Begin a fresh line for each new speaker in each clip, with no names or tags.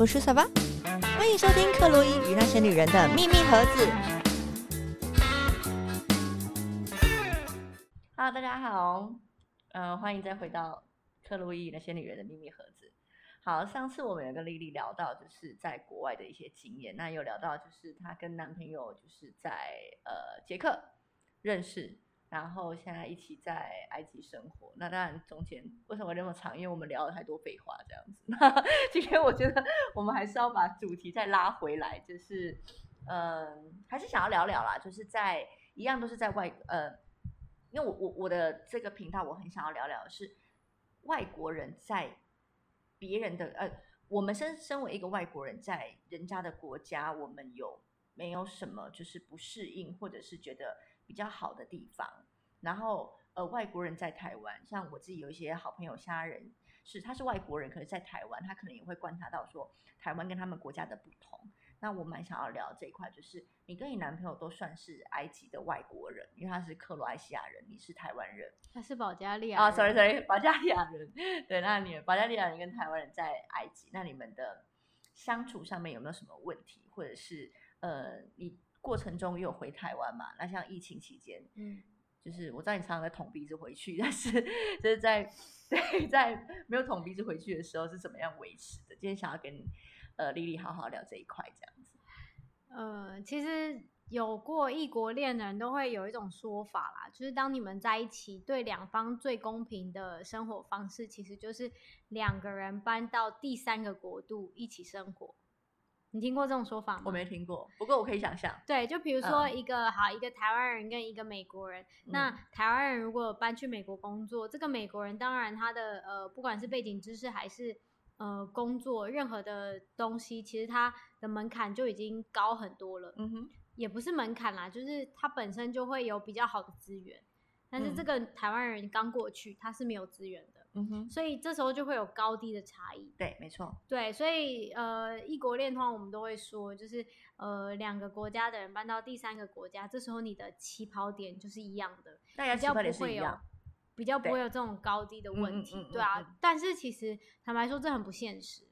我是小巴，欢迎收听克洛伊与那些女人的秘密盒子。Hello，大家好，呃，欢迎再回到克洛伊与那些女人的秘密盒子。好，上次我们有跟丽丽聊到，就是在国外的一些经验，那有聊到就是她跟男朋友就是在呃捷克认识。然后现在一起在埃及生活，那当然中间为什么那么长？因为我们聊了太多废话，这样子。那 今天我觉得我们还是要把主题再拉回来，就是嗯，还是想要聊聊啦，就是在一样都是在外呃，因为我我我的这个频道我很想要聊聊是外国人在别人的呃，我们身身为一个外国人在人家的国家，我们有没有什么就是不适应，或者是觉得。比较好的地方，然后呃，外国人在台湾，像我自己有一些好朋友、家人是他是外国人，可是在台湾，他可能也会观察到说台湾跟他们国家的不同。那我蛮想要聊这一块，就是你跟你男朋友都算是埃及的外国人，因为他是克罗埃西亚人，你是台湾人，
他是保加利亚
啊，sorry sorry，保加利亚人。对，那你保加利亚人跟台湾人在埃及，那你们的相处上面有没有什么问题，或者是呃你？过程中又有回台湾嘛？那像疫情期间，嗯，就是我知道你常常在捅鼻子回去，但是就是在 对在没有捅鼻子回去的时候是怎么样维持的？今天想要跟呃丽丽好好聊这一块，这样子。
呃，其实有过异国恋的人都会有一种说法啦，就是当你们在一起，对两方最公平的生活方式，其实就是两个人搬到第三个国度一起生活。你听过这种说法吗？
我没听过，不过我可以想象。
对，就比如说一个好一个台湾人跟一个美国人，那台湾人如果搬去美国工作，这个美国人当然他的呃不管是背景知识还是呃工作任何的东西，其实他的门槛就已经高很多了。嗯哼，也不是门槛啦，就是他本身就会有比较好的资源，但是这个台湾人刚过去，他是没有资源的。嗯哼，所以这时候就会有高低的差异。
对，没错。
对，所以呃，异国恋通常我们都会说，就是呃，两个国家的人搬到第三个国家，这时候你的起跑点就是一样的，比较不会有比较不会有这种高低的问题，对啊。但是其实坦白说，这很不现实。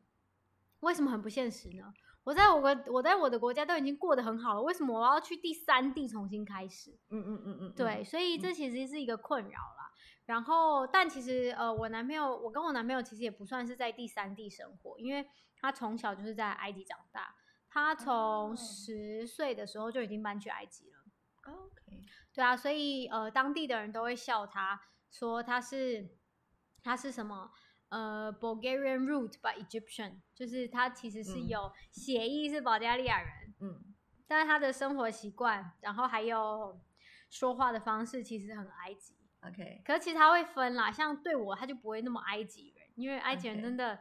为什么很不现实呢？我在我国，我在我的国家都已经过得很好了，为什么我要去第三地重新开始？嗯嗯嗯嗯，对，所以这其实是一个困扰啦。然后，但其实，呃，我男朋友，我跟我男朋友其实也不算是在第三地生活，因为他从小就是在埃及长大，他从十岁的时候就已经搬去埃及了。OK，对啊，所以呃，当地的人都会笑他，说他是他是什么呃，Bulgarian root by Egyptian，就是他其实是有血裔是保加利亚人，嗯，但是他的生活习惯，然后还有说话的方式，其实很埃及。
OK，
可是其实他会分啦，像对我他就不会那么埃及人，因为埃及人真的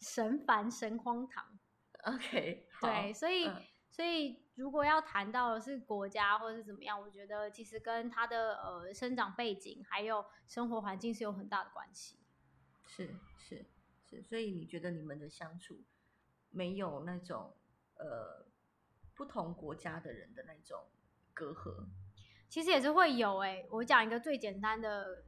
神烦神荒唐。
OK，
对，所以所以如果要谈到的是国家或者是怎么样，我觉得其实跟他的呃生长背景还有生活环境是有很大的关系。
是是是，所以你觉得你们的相处没有那种呃不同国家的人的那种隔阂？
其实也是会有诶，我讲一个最简单的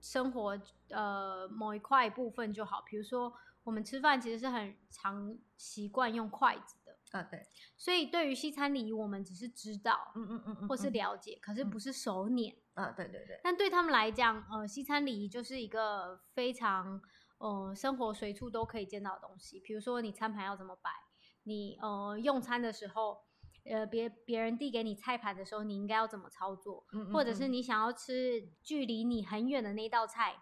生活呃某一块部分就好，比如说我们吃饭其实是很常习惯用筷子的
啊，对，
所以对于西餐礼仪我们只是知道，嗯嗯嗯，或是了解，可是不是手捻。
啊，对对对，
但对他们来讲，呃，西餐礼仪就是一个非常呃生活随处都可以见到的东西，比如说你餐盘要怎么摆，你呃用餐的时候。呃，别别人递给你菜盘的时候，你应该要怎么操作？或者是你想要吃距离你很远的那道菜，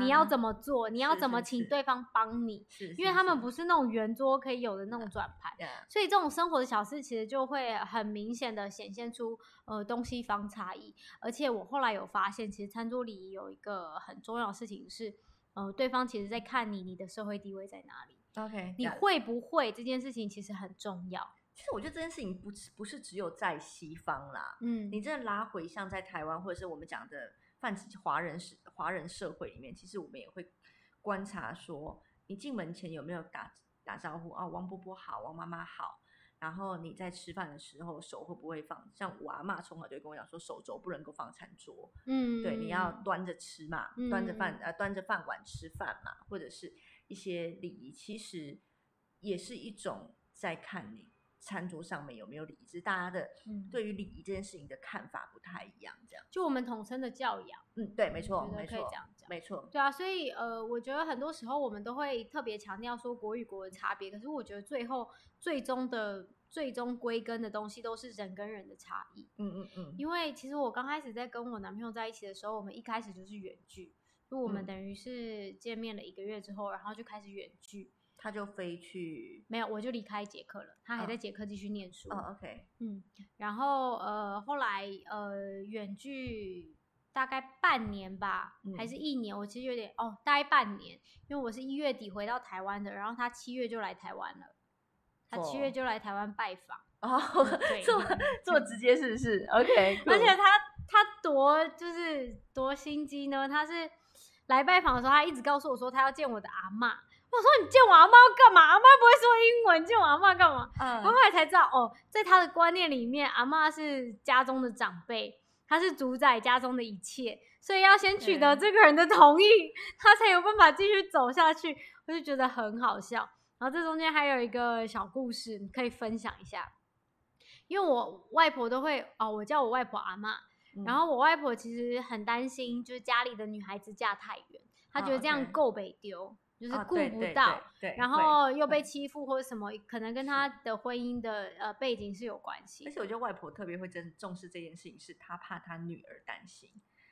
你要怎么做？你要怎么请对方帮你？因为他们不是那种圆桌可以有的那种转盘，所以这种生活的小事其实就会很明显的显现出呃东西方差异。而且我后来有发现，其实餐桌礼仪有一个很重要的事情是，呃，对方其实在看你，你的社会地位在哪里
？OK，
你会不会这件事情其实很重要。
其实我觉得这件事情不不是只有在西方啦，嗯，你真的拉回像在台湾或者是我们讲的泛指华人是华人社会里面，其实我们也会观察说，你进门前有没有打打招呼啊？王伯伯好，王妈妈好。然后你在吃饭的时候手会不会放？像我阿妈从小就跟我讲说，手肘不能够放餐桌，嗯，对，你要端着吃嘛，端着饭呃端着饭碗吃饭嘛，或者是一些礼仪，其实。也是一种在看你。餐桌上面有没有礼仪？是大家的对于礼仪这件事情的看法不太一样，这样
就我们统称的教养。
嗯，对，没错，没错，
可以这样讲，
没错。
对啊，所以呃，我觉得很多时候我们都会特别强调说国与国的差别，可是我觉得最后最终的最终归根的东西都是人跟人的差异。
嗯嗯嗯。
因为其实我刚开始在跟我男朋友在一起的时候，我们一开始就是远距，就我们等于是见面了一个月之后，然后就开始远距。
他就飞去，
没有，我就离开捷克了。他还在捷克继续念书。
哦，OK，
嗯，然后呃，后来呃，远距大概半年吧，还是一年？我其实有点哦，大概半年，因为我是一月底回到台湾的，然后他七月就来台湾了。他七月就来台湾拜访。
哦，这么这么直接是不是？OK，
而且他他多就是多心机呢。他是来拜访的时候，他一直告诉我说他要见我的阿妈。我说你见我阿妈要干嘛？阿妈不会说英文，见我阿妈干嘛？嗯，后来才知道哦，在他的观念里面，阿妈是家中的长辈，他是主宰家中的一切，所以要先取得这个人的同意，他才有办法继续走下去。我就觉得很好笑。然后这中间还有一个小故事，可以分享一下。因为我外婆都会哦，我叫我外婆阿妈，然后我外婆其实很担心，就是家里的女孩子嫁太远，她觉得这样够北丢。就是顾不到，对然后又被欺负或者什么，可能跟他的婚姻的呃背景是有关系。
而且我觉得外婆特别会真重视这件事情，是她怕她女儿担心。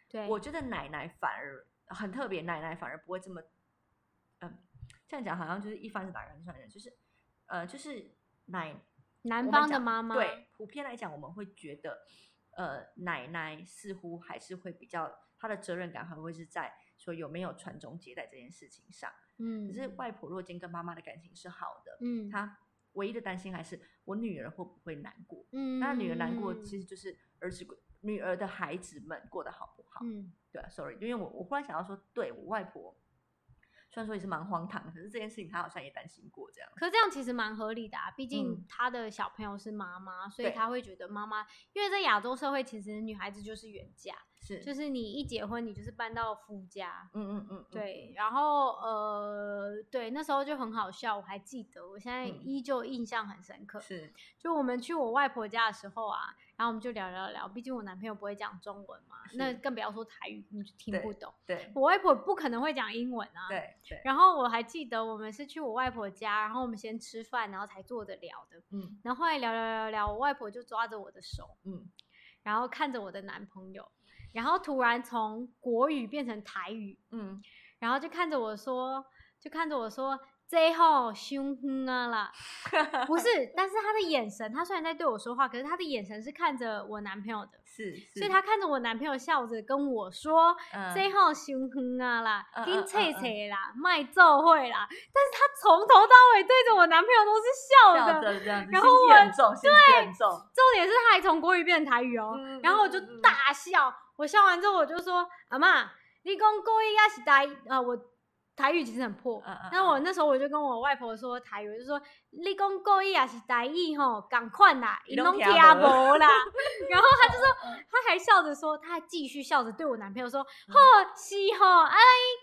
对，
我觉得奶奶反而很特别，奶奶反而不会这么，嗯，这样讲好像就是一方是打人算人，就是呃，就是奶
男方的妈妈。
对，普遍来讲，我们会觉得呃，奶奶似乎还是会比较，她的责任感还会是在说有没有传宗接代这件事情上。
嗯，
可是外婆若今跟妈妈的感情是好的，
嗯，
她唯一的担心还是我女儿会不会难过，
嗯，
那女儿难过其实就是儿子女儿的孩子们过得好不好，
嗯，
对，sorry，因为我我忽然想到说，对我外婆。虽然说也是蛮荒唐，可是这件事情他好像也担心过这样。
可是这样其实蛮合理的啊，毕竟他的小朋友是妈妈，所以他会觉得妈妈，因为在亚洲社会，其实女孩子就是远嫁，
是，
就是你一结婚，你就是搬到夫家。
嗯嗯嗯，
对。然后呃，对，那时候就很好笑，我还记得，我现在依旧印象很深刻。
是，
就我们去我外婆家的时候啊。然后我们就聊聊聊，毕竟我男朋友不会讲中文嘛，那更不要说台语，你就听不懂。
对，
我外婆不可能会讲英文啊。
对对。
然后我还记得我们是去我外婆家，然后我们先吃饭，然后才坐着聊的。
嗯。
然后后来聊聊聊聊，我外婆就抓着我的手，
嗯，
然后看着我的男朋友，然后突然从国语变成台语，
嗯，
然后就看着我说，就看着我说。最后凶哼啊啦，不是，但是他的眼神，他虽然在对我说话，可是他的眼神是看着我男朋友的，
是，
所以他看着我男朋友笑着跟我说：“最后凶哼啊啦，跟切切啦，卖奏会啦。”但是他从头到尾对着我男朋友都是笑
的，
然后我
对，
重。点是他还从国语变成台语哦，然后我就大笑，我笑完之后我就说：“阿妈，你讲国语也是台啊我。”台语其实很破，那我那时候我就跟我外婆说台语，我就说你讲国语也是台语吼，赶快啦，你拢听无啦。然后他就说，他还笑着说，他还继续笑着对我男朋友说，吼是吼，哎，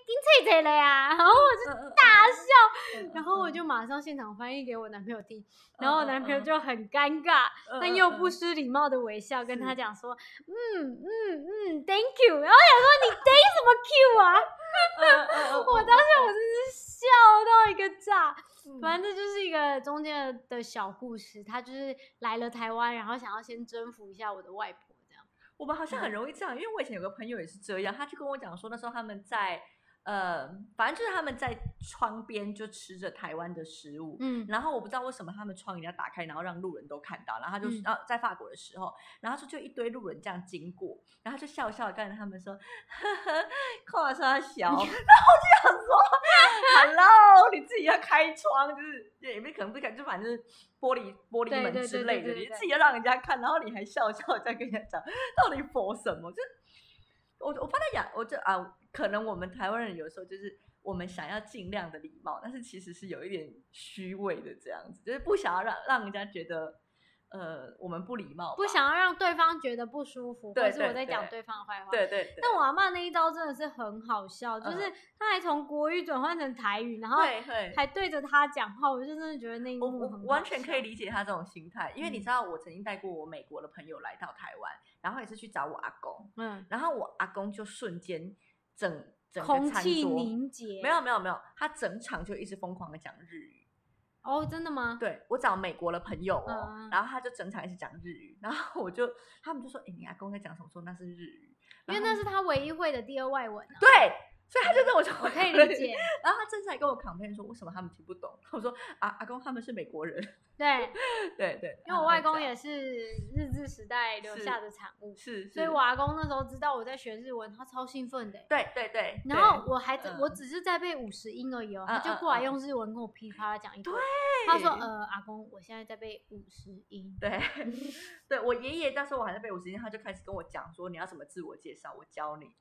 紧切切了呀。然后我就大笑，然后我就马上现场翻译给我男朋友听，然后我男朋友就很尴尬，但又不失礼貌的微笑跟他讲说，嗯嗯嗯，Thank you。然后想说你 Thank 什么 Q 啊？我当时我真是笑到一个炸，反正这就是一个中间的小故事。他就是来了台湾，然后想要先征服一下我的外婆，这样。
我们好像很容易这样，因为我以前有个朋友也是这样，他就跟我讲说，那时候他们在。呃，反正就是他们在窗边就吃着台湾的食物，
嗯，
然后我不知道为什么他们窗一定要打开，然后让路人都看到，然后他就啊在法国的时候，然后就就一堆路人这样经过，然后就笑笑跟着他们说，呵呵，夸他小，然后就想说，Hello，你自己要开窗，就是也没可能不开，就反正玻璃玻璃门之类的，你自己要让人家看，然后你还笑笑在跟人家讲，到底佛什么？就我我发现呀，我就啊。可能我们台湾人有时候就是我们想要尽量的礼貌，但是其实是有一点虚伪的这样子，就是不想要让让人家觉得呃，我们不礼貌，
不想要让对方觉得不舒服，或是我在讲对方的坏话。
对对。
但我阿妈那一招真的是很好笑，就是他还从国语转换成台语，然后还对着他讲话，我就真的觉得那一幕很
完全可以理解他这种心态，因为你知道，我曾经带过我美国的朋友来到台湾，然后也是去找我阿公，嗯，然后我阿公就瞬间整整
空气凝结，
没有没有没有，他整场就一直疯狂的讲日语。
哦，真的吗？
对我找美国的朋友哦，然后他就整场一直讲日语，然后我就他们就说：“哎，你阿公在讲什么？说那是日语，
因为那是他唯一会的第二外文。”
对。所以他就跟我说，
我可以理解。
然后他正在跟我 complain 说，为什么他们听不懂？我说，阿阿公他们是美国人。
对
对对，
因为我外公也是日治时代留下的产物，
是，
所以我阿公那时候知道我在学日文，他超兴奋的。
对对对。
然后我还我只是在背五十音而已哦，他就过来用日文跟我噼啪啦讲一堆。他说，呃，阿公，我现在在背五十音。
对，对我爷爷那时候我还在背五十音，他就开始跟我讲说，你要怎么自我介绍，我教你。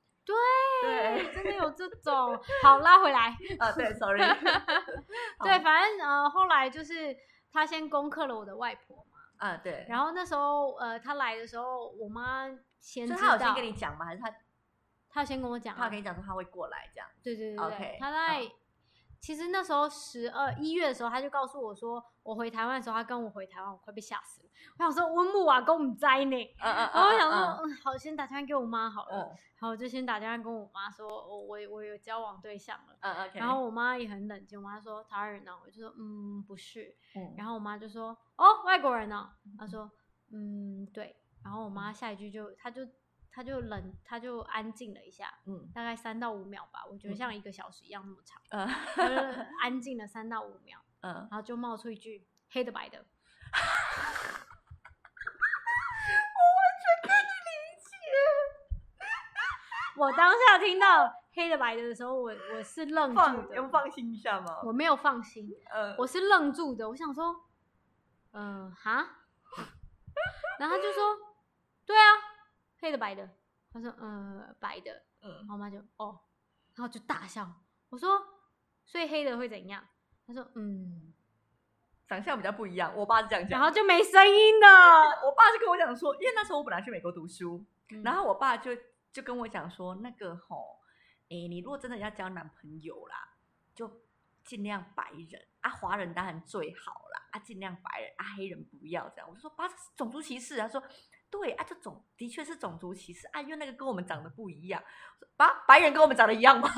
对，真的有这种。好，拉回来。
啊，对，sorry。
对，反正呃，后来就是他先攻克了我的外婆嘛。
啊，对。
然后那时候呃，他来的时候，我妈先知道。
他有先跟你讲吗？还是他？
他先跟我讲。
他跟你讲说他会过来这样。
对对对对。他在。其实那时候十二一月的时候，他就告诉我说，我回台湾的时候，他跟我回台湾，我快被吓死了。我想说温木瓦跟我们在呢，然后我想说，嗯，好，先打电话给我妈好了。然后，我就先打电话跟我妈说，我我我有交往对象了。然后我妈也很冷静，我妈说台湾人呢，我就说，嗯，不是。嗯。然后我妈就说，哦，外国人呢？她说，嗯，对。然后我妈下一句就，她就。他就冷，他就安静了一下，嗯，大概三到五秒吧，我觉得像一个小时一样那么长，嗯，安静了三到五秒，嗯，然后就冒出一句黑的白的，我
完全可以理解。
我当下听到黑的白的的时候，我我是愣住的，
要放心一下吗？
我没有放心，呃，我是愣住的，我想说，嗯，哈，然后他就说，对啊。黑的白的，他说呃白的，嗯，然后我妈就哦，然后就大笑。我说所以黑的会怎样？他说嗯，
长相比较不一样。我爸是这样讲，
然后就没声音了。
我爸就跟我讲说，因为那时候我本来去美国读书，然后我爸就就跟我讲说，那个吼，哎，你如果真的要交男朋友啦，就尽量白人啊，华人当然最好啦，啊，尽量白人啊，黑人不要这样。我就说爸，种族歧视。他说。对啊，这种的确是种族歧视啊，因为那个跟我们长得不一样，白白人跟我们长得一样吗？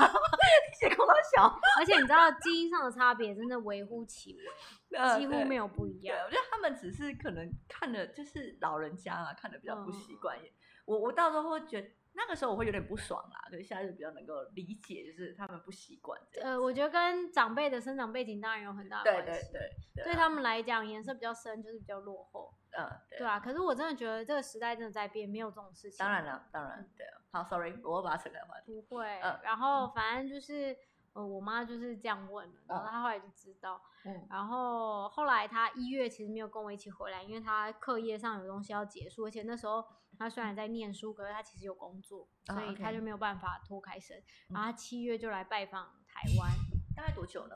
血空小，
而且你知道基因上的差别真的微乎其微，几乎没有不一样。
我觉得他们只是可能看的，就是老人家啊，看的比较不习惯。我我到时候会觉得。那个时候我会有点不爽啦，可是现在就比较能够理解，就是他们不习惯。
呃，我觉得跟长辈的生长背景当然有很大
关系。对对
对，对他们来讲，颜色比较深就是比较落后。嗯，对啊。可是我真的觉得这个时代真的在变，没有这种事情。
当然了，当然对啊。好，sorry，我把它扯开话
题。不会。嗯。然后反正就是，呃，我妈就是这样问了，然后她后来就知道。嗯。然后后来她一月其实没有跟我一起回来，因为她课业上有东西要结束，而且那时候。她虽然在念书，可是她其实有工作，所以她就没有办法脱开身。然后她七月就来拜访台湾，
大概多久呢？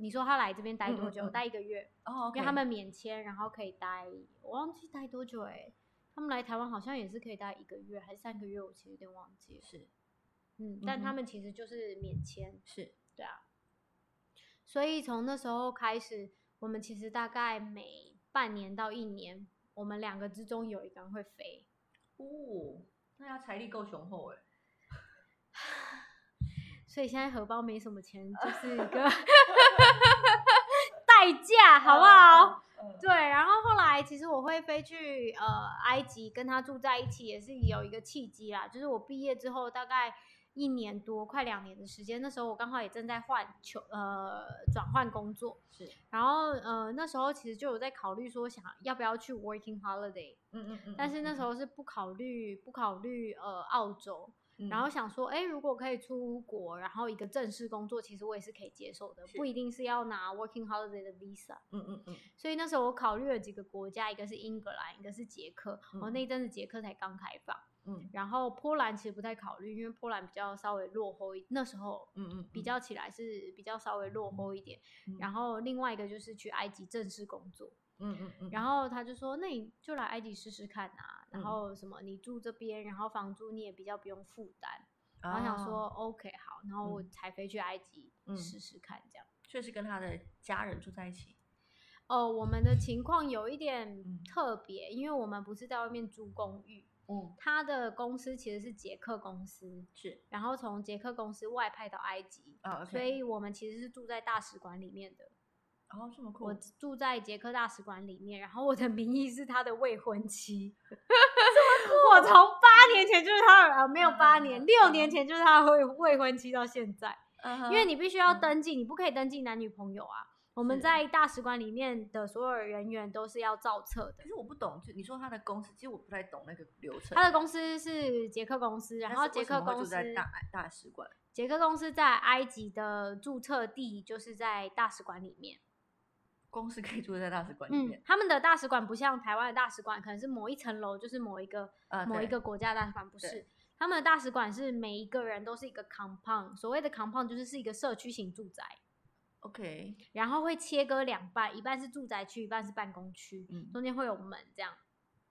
你说他来这边待多久？待一个月哦，因为他们免签，然后可以待，我忘记待多久哎。他们来台湾好像也是可以待一个月还是三个月，我其实有点忘记。
是，
嗯，但他们其实就是免签，
是
对啊。所以从那时候开始，我们其实大概每半年到一年。我们两个之中有一个人会飞，
哦，那他财力够雄厚哎，
所以现在荷包没什么钱，就是一个 代价，好不好？对，然后后来其实我会飞去呃埃及跟他住在一起，也是有一个契机啦，就是我毕业之后大概。一年多，快两年的时间，那时候我刚好也正在换求呃转换工作，
是，
然后呃那时候其实就有在考虑说想要不要去 working holiday，嗯嗯嗯，但是那时候是不考虑不考虑呃澳洲，然后想说哎如果可以出国，然后一个正式工作，其实我也是可以接受的，不一定是要拿 working holiday 的 visa，嗯嗯嗯，所以那时候我考虑了几个国家，一个是英格兰，一个是捷克，然后那阵子捷克才刚开放。嗯，然后波兰其实不太考虑，因为波兰比较稍微落后一，那时候嗯嗯比较起来是比较稍微落后一点。然后另外一个就是去埃及正式工作，嗯嗯嗯，然后他就说那你就来埃及试试看啊，然后什么你住这边，然后房租你也比较不用负担，然后想说 OK 好，然后我才飞去埃及试试看这样。
确实跟他的家人住在一起。
哦，我们的情况有一点特别，因为我们不是在外面租公寓。嗯，他的公司其实是捷克公司，
是，
然后从捷克公司外派到埃及，啊，所以我们其实是住在大使馆里面的。
哦，这么酷！
我住在捷克大使馆里面，然后我的名义是他的未婚妻。
这么酷！
我从八年前就是他的，没有八年，六年前就是他的未未婚妻到现在。因为你必须要登记，你不可以登记男女朋友啊。我们在大使馆里面的所有人员都是要造册的。
可是我不懂，就你说他的公司，其实我不太懂那个流程。
他的公司是捷克公司，然后捷克公司
在大大使馆。
捷克公司在埃及的注册地就是在大使馆里面。
公司可以住在大使馆里面。
他们的大使馆不像台湾的大使馆，可能是某一层楼就是某一个呃某一个国家大使馆，不是。他们的大使馆是每一个人都是一个 compound，所谓的 compound 就是是一个社区型住宅。
OK，
然后会切割两半，一半是住宅区，一半是办公区，中间会有门这样。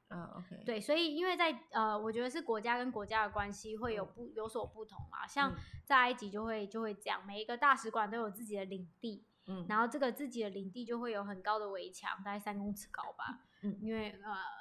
嗯，OK，
对，所以因为在呃，我觉得是国家跟国家的关系会有不有所不同啊。像在埃及就会就会这样，每一个大使馆都有自己的领地，嗯，然后这个自己的领地就会有很高的围墙，大概三公尺高吧。嗯，因为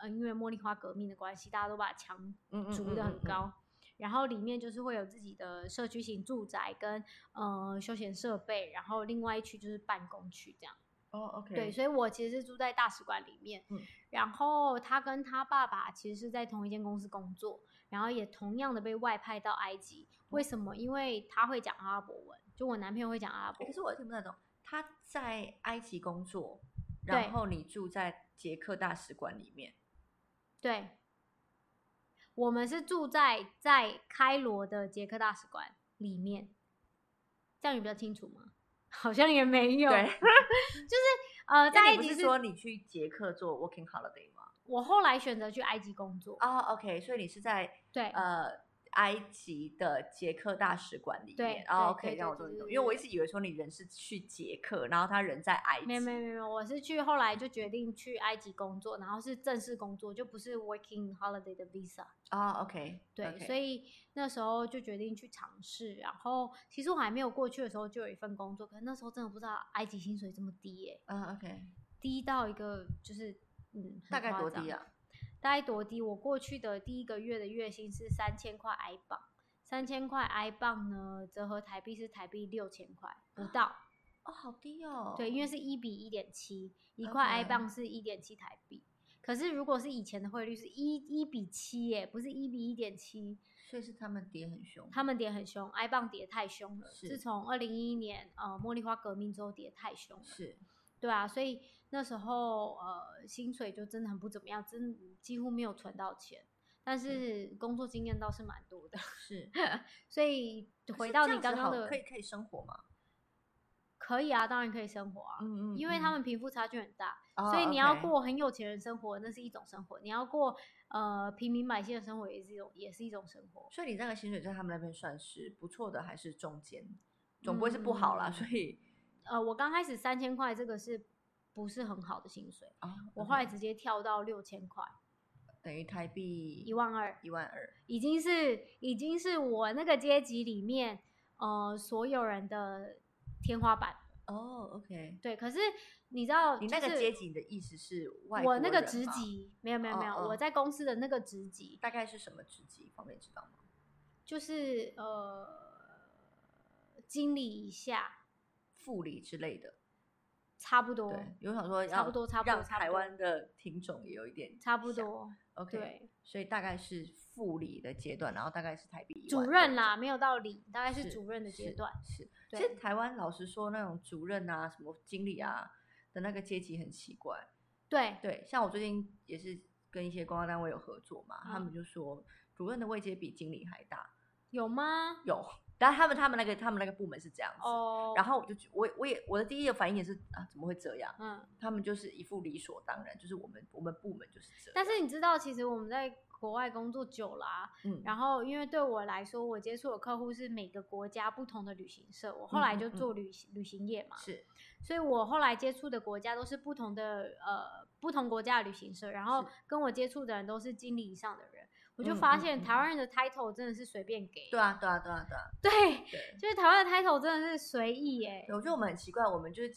呃，因为茉莉花革命的关系，大家都把墙筑的很高。然后里面就是会有自己的社区型住宅跟呃休闲设备，然后另外一区就是办公区这样。
哦，OK。
对，所以我其实是住在大使馆里面。嗯。然后他跟他爸爸其实是在同一间公司工作，然后也同样的被外派到埃及。为什么？因为他会讲阿拉伯文，就我男朋友会讲阿拉伯。
可是我听不太懂。他在埃及工作，然后你住在捷克大使馆里面。
对。我们是住在在开罗的捷克大使馆里面，这样你比较清楚吗？好像也没有，就是呃，在埃及
是说你去捷克做 working holiday 吗？
我后来选择去埃及工作
哦 OK，所以你是在
对
呃。埃及的捷克大使馆里面，然后可以让我终于懂，因为我一直以为说你人是去捷克，然后他人在埃及。
没有没有没有，我是去后来就决定去埃及工作，然后是正式工作，就不是 working holiday 的 visa。
啊，OK，
对，所以那时候就决定去尝试。然后其实我还没有过去的时候就有一份工作，可是那时候真的不知道埃及薪水这么低耶。
嗯，OK，
低到一个就是嗯，
大概多低啊？
大概多低？我过去的第一个月的月薪是三千块埃镑，三千块埃镑呢，折合台币是台币六千块不到。
哦，好低哦。
对，因为是一比一点七，一块埃镑是一点七台币。可是如果是以前的汇率是一一比七耶，不是一比一点七。
所以是他们跌很凶。
他们跌很凶，埃镑跌太凶了。自从二零一一年呃茉莉花革命之后跌太凶了。
是。
对啊，所以。那时候，呃，薪水就真的很不怎么样，真几乎没有存到钱。但是工作经验倒是蛮多的。
是，
所以回到你刚刚的，
可以可以生活吗？
可以啊，当然可以生活啊。嗯嗯。因为他们贫富差距很大，所以你要过很有钱人生活，那是一种生活；你要过呃平民百姓的生活，也是一种，也是一种生活。
所以你那个薪水在他们那边算是不错的，还是中间？总不会是不好啦。所以，
呃，我刚开始三千块，这个是。不是很好的薪水啊！我后来直接跳到六千块，
等于台币
一万二，
一万二，
已经是已经是我那个阶级里面呃所有人的天花板
哦。OK，
对，可是你知道，
你那个阶级的意思是外
我那个职级没有没有没有，我在公司的那个职级
大概是什么职级？方便知道吗？
就是呃经理以下，
副理之类的。
差不多，
有想说
差不多，差不多，让
台湾的听众也有一点
差不多
，OK，所以大概是副理的阶段，然后大概是台币
主任啦，没有到理，大概是主任的阶段。
是，其实台湾老实说，那种主任啊、什么经理啊的那个阶级很奇怪。
对
对，像我最近也是跟一些公关单位有合作嘛，他们就说主任的位阶比经理还大。
有吗？
有。但他们他们那个他们那个部门是这样子，然后我就我我也我的第一个反应也是啊怎么会这样？嗯，他们就是一副理所当然，就是我们我们部门就是这样。
但是你知道，其实我们在国外工作久了，嗯，然后因为对我来说，我接触的客户是每个国家不同的旅行社，我后来就做旅行旅行业嘛，
是，
所以我后来接触的国家都是不同的呃不同国家的旅行社，然后跟我接触的人都是经理以上的人，我就发现台湾人的 title 真的是随便给，
对啊对啊对啊对啊，
对，就是台湾的 title 真的是随意耶，
我觉得我们很奇怪，我们就是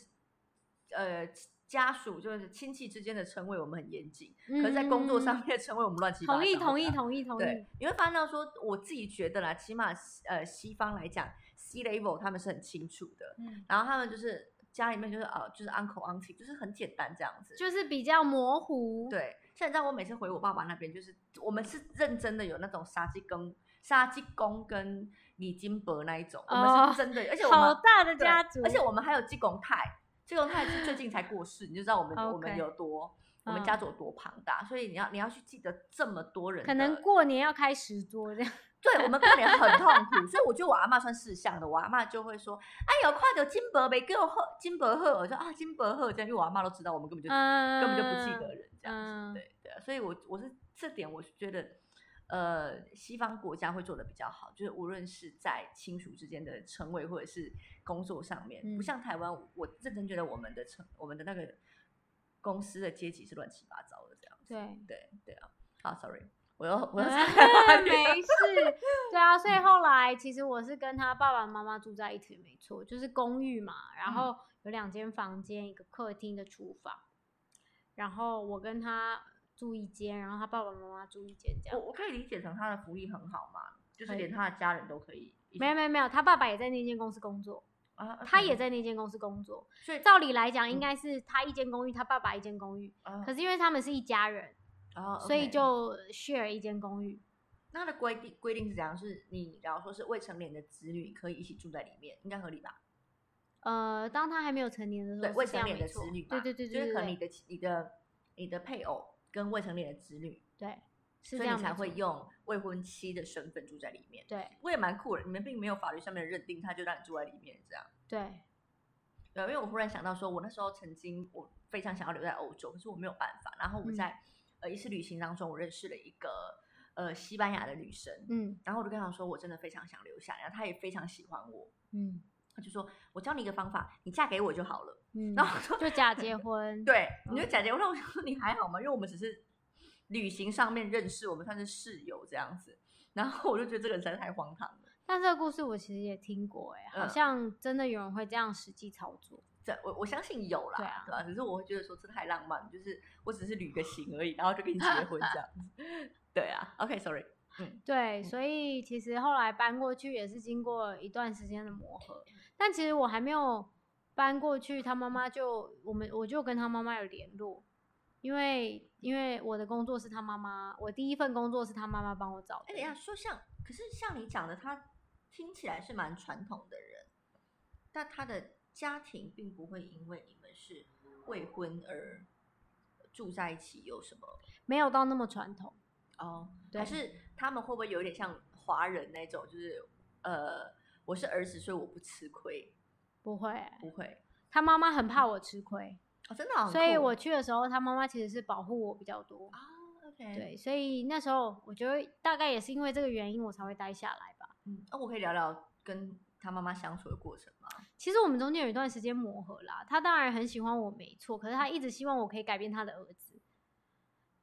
呃。家属就是亲戚之间的称谓，我们很严谨。可是，在工作上面称谓，我们乱七八糟。
同意，同意，同意，同意。
对，你会发现到说，我自己觉得啦，起码呃，西方来讲，C level 他们是很清楚的。嗯。然后他们就是家里面就是呃，就是 uncle auntie，就是很简单这样子。
就是比较模糊。
对。像你知道，我每次回我爸爸那边，就是我们是认真的有那种杀鸡公、杀鸡公跟李金伯那一种，我们是真的，而且我们
好大的家族，
而且我们还有鸡公太。鸡公太是最近才过世，你就知道我们我们有多，我们家族有多庞大，所以你要你要去记得这么多人，
可能过年要开十桌这样。
对，我们过年很痛苦，所以我觉得我阿妈算事项的，我阿妈就会说：“哎呦，快点金箔没给我喝金箔喝。”我说：“啊，金箔喝。”这样，因为我阿妈都知道，我们根本就根本就不记得人这样子。对对，所以我我是这点，我是觉得。呃，西方国家会做的比较好，就是无论是在亲属之间的称谓，或者是工作上面，不像台湾，我认真觉得我们的称，我们的那个公司的阶级是乱七八糟的这样子。
对
对对啊，好，sorry，我要我要
没事，对啊，所以后来其实我是跟他爸爸妈妈住在一起，没错，就是公寓嘛，然后有两间房间，一个客厅的厨房，然后我跟他。住一间，然后他爸爸妈妈住一间，这样。
我我可以理解成他的福利很好嘛，就是连他的家人都可以。
没有没有没有，他爸爸也在那间公司工作
啊，
他也在那间公司工作，所以照理来讲应该是他一间公寓，他爸爸一间公寓。可是因为他们是一家人，所以就 share 一间公寓。
那的规定规定是怎样？是你假如说是未成年的子女可以一起住在里面，应该合理吧？
呃，当他还没有成年的时候，
对未成年的子女，
对对对
对，就是可能你的你的你的配偶。跟未成年的子女，
对，
所以你才会用未婚妻的身份住在里面。
对，
我也蛮酷的，你们并没有法律上面的认定，他就让你住在里面这样。
对，
对，因为我忽然想到，说我那时候曾经我非常想要留在欧洲，可是我没有办法。然后我在呃一次旅行当中，我认识了一个呃西班牙的女生，嗯，然后我就跟她说，我真的非常想留下，然后她也非常喜欢我，嗯。她就说：“我教你一个方法，你嫁给我就好了。”嗯，然后说
就假结婚。
对，你就假结婚。那我说 你还好吗？因为我们只是旅行上面认识，我们算是室友这样子。然后我就觉得这个人实在太荒唐了。
但这个故事我其实也听过，哎，好像真的有人会这样实际操作。
这我我相信有啦，对啊，对吧？只是我会觉得说这太浪漫，就是我只是旅个行而已，然后就跟你结婚这样子。对啊，OK，Sorry。
嗯，对，所以其实后来搬过去也是经过一段时间的磨合。但其实我还没有搬过去，他妈妈就我们我就跟他妈妈有联络，因为因为我的工作是他妈妈，我第一份工作是他妈妈帮我找。
哎，等一下，说像，可是像你讲的，他听起来是蛮传统的人，但他的家庭并不会因为你们是未婚而住在一起有什么？
没有到那么传统
哦，还是他们会不会有点像华人那种，就是呃。我是儿子，所以我不吃亏。
不会，
不会。
他妈妈很怕我吃亏
哦，真的。
所以我去的时候，他妈妈其实是保护我比较多
啊。OK，
对，所以那时候我觉得大概也是因为这个原因，我才会待下来吧。
嗯，那我可以聊聊跟他妈妈相处的过程吗？
其实我们中间有一段时间磨合啦。他当然很喜欢我，没错。可是他一直希望我可以改变他的儿子。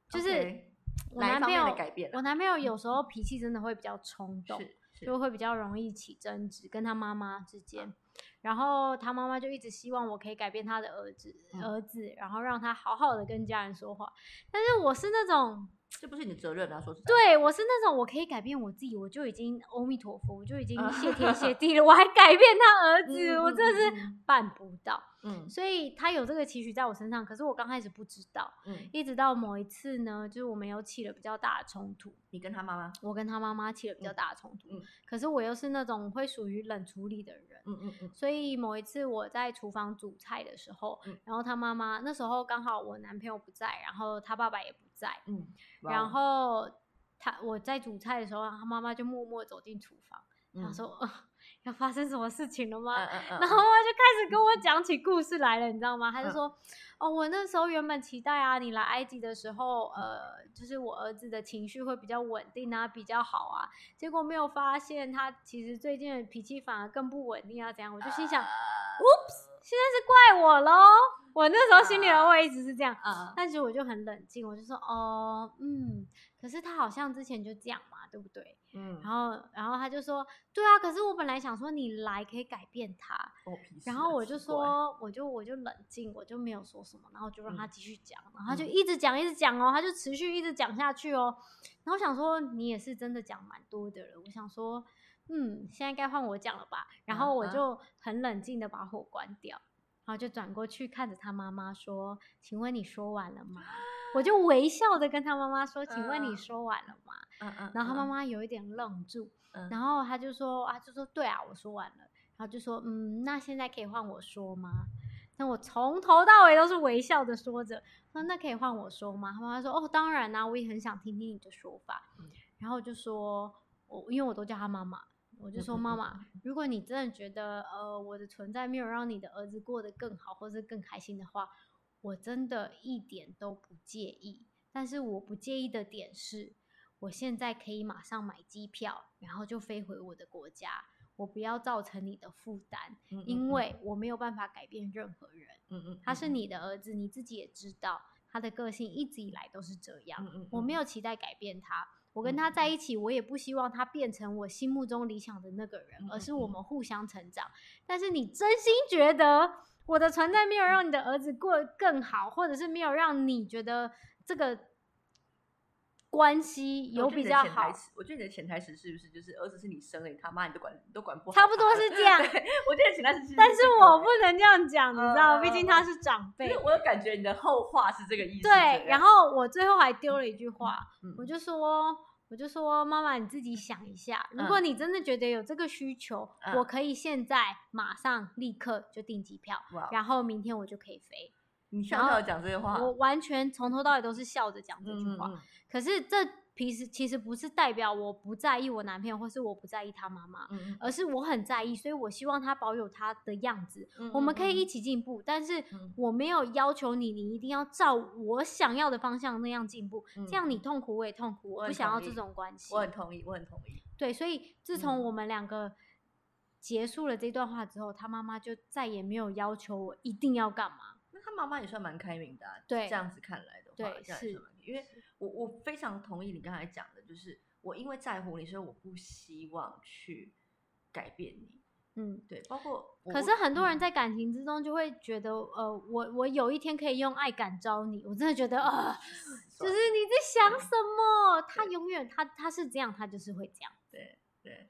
就是我男朋友我男朋友有时候脾气真的会比较冲动。就会比较容易起争执，跟他妈妈之间，然后他妈妈就一直希望我可以改变他的儿子，儿子，然后让他好好的跟家人说话。但是我是那种，
这不是你的责任啊，说实
对，我是那种我可以改变我自己，我就已经阿弥陀佛，我就已经谢天谢地了，我还改变他儿子，我真的是办不到。嗯，所以他有这个期许在我身上，可是我刚开始不知道，嗯，一直到某一次呢，就是我们有起了比较大的冲突。
你跟他妈妈？
我跟他妈妈起了比较大的冲突。嗯，可是我又是那种会属于冷处理的人。嗯嗯嗯。所以某一次我在厨房煮菜的时候，然后他妈妈那时候刚好我男朋友不在，然后他爸爸也不在。嗯。然后他我在煮菜的时候，他妈妈就默默走进厨房，他说。要发生什么事情了吗？然后妈妈就开始跟我讲起故事来了，你知道吗？他就说，哦，我那时候原本期待啊，你来埃及的时候，呃，就是我儿子的情绪会比较稳定啊，比较好啊，结果没有发现他其实最近的脾气反而更不稳定啊，怎样？我就心想，Oops，现在是怪我喽。我那时候心里的话一直是这样，但是我就很冷静，我就说哦，嗯，可是他好像之前就这样嘛，对不对？嗯，然后然后他就说，对啊，可是我本来想说你来可以改变他，然后我就说，我就我就冷静，我就没有说什么，然后就让他继续讲，然后他就一直讲一直讲哦，他就持续一直讲下去哦，然后想说你也是真的讲蛮多的了，我想说，嗯，现在该换我讲了吧，然后我就很冷静的把火关掉。然后就转过去看着他妈妈说：“请问你说完了吗？”我就微笑的跟他妈妈说：“请问你说完了吗？”嗯嗯。然后他妈妈有一点愣住，然后他就说：“啊，就说对啊，我说完了。”然后就说：“嗯，那现在可以换我说吗？”那我从头到尾都是微笑的说着：“说那可以换我说吗？”他妈妈说：“哦，当然啦，我也很想听听你的说法。”然后就说：“我因为我都叫他妈妈。”我就说妈妈，如果你真的觉得呃我的存在没有让你的儿子过得更好，或是更开心的话，我真的一点都不介意。但是我不介意的点是，我现在可以马上买机票，然后就飞回我的国家，我不要造成你的负担，因为我没有办法改变任何人。嗯嗯，他是你的儿子，你自己也知道，他的个性一直以来都是这样。嗯嗯，我没有期待改变他。我跟他在一起，我也不希望他变成我心目中理想的那个人，而是我们互相成长。但是你真心觉得我的存在没有让你的儿子过更好，或者是没有让你觉得这个关系有比较好？
我觉得你的潜台词是不是就是儿子是你生的，你他妈你都管你都管不好？
差不多是这样。
我觉得潜台词是，
但是我不能这样讲，你知道，毕竟他是长辈。
我有感觉你的后话是这个意思。
对，然后我最后还丢了一句话，我就说。我就说妈妈，你自己想一下，如果你真的觉得有这个需求，我可以现在马上立刻就订机票，然后明天我就可以飞。
你笑笑讲这些话，
我完全从头到尾都是笑着讲这句话。可是这。平时其实不是代表我不在意我男朋友，或是我不在意他妈妈，而是我很在意，所以我希望他保有他的样子。我们可以一起进步，但是我没有要求你，你一定要照我想要的方向那样进步，这样你痛苦我也痛苦，我不想要这种关系。
我很同意，我很同意。
对，所以自从我们两个结束了这段话之后，他妈妈就再也没有要求我一定要干嘛。
妈妈也算蛮开明的，
对，
这样子看来的话，对，是因为。我我非常同意你刚才讲的，就是我因为在乎你，所以我不希望去改变你。嗯，对，包括
可是很多人在感情之中就会觉得，呃，我我有一天可以用爱感召你，我真的觉得啊，就是你在想什么？他永远他他是这样，他就是会这样。
对对，